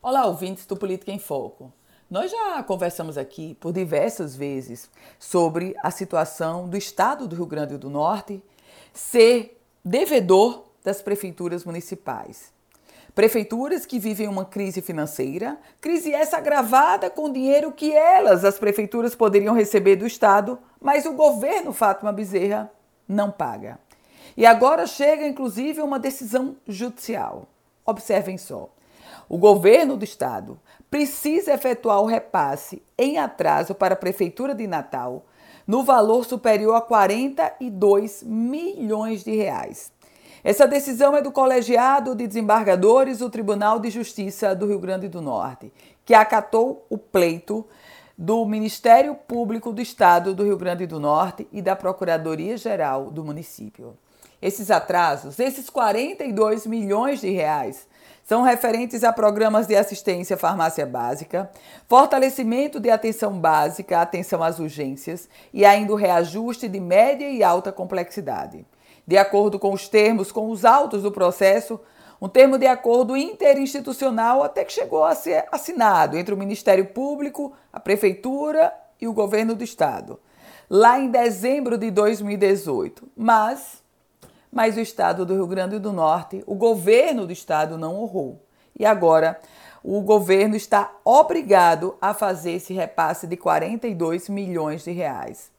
Olá, ouvintes do Política em Foco. Nós já conversamos aqui por diversas vezes sobre a situação do estado do Rio Grande do Norte ser devedor das prefeituras municipais. Prefeituras que vivem uma crise financeira, crise essa agravada com dinheiro que elas, as prefeituras, poderiam receber do Estado, mas o governo Fátima Bezerra não paga. E agora chega, inclusive, uma decisão judicial. Observem só. O governo do estado precisa efetuar o repasse em atraso para a Prefeitura de Natal no valor superior a 42 milhões de reais. Essa decisão é do colegiado de desembargadores do Tribunal de Justiça do Rio Grande do Norte, que acatou o pleito do Ministério Público do Estado do Rio Grande do Norte e da Procuradoria-Geral do município. Esses atrasos, esses 42 milhões de reais, são referentes a programas de assistência farmácia básica, fortalecimento de atenção básica, atenção às urgências e ainda o reajuste de média e alta complexidade. De acordo com os termos, com os autos do processo, um termo de acordo interinstitucional até que chegou a ser assinado entre o Ministério Público, a Prefeitura e o Governo do Estado, lá em dezembro de 2018. Mas mas o estado do Rio Grande do Norte, o governo do estado não honrou. E agora o governo está obrigado a fazer esse repasse de 42 milhões de reais.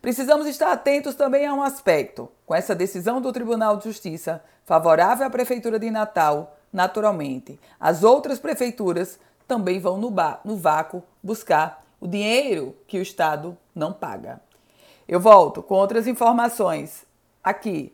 Precisamos estar atentos também a um aspecto. Com essa decisão do Tribunal de Justiça favorável à Prefeitura de Natal, naturalmente, as outras prefeituras também vão no, no vácuo buscar o dinheiro que o Estado não paga. Eu volto com outras informações aqui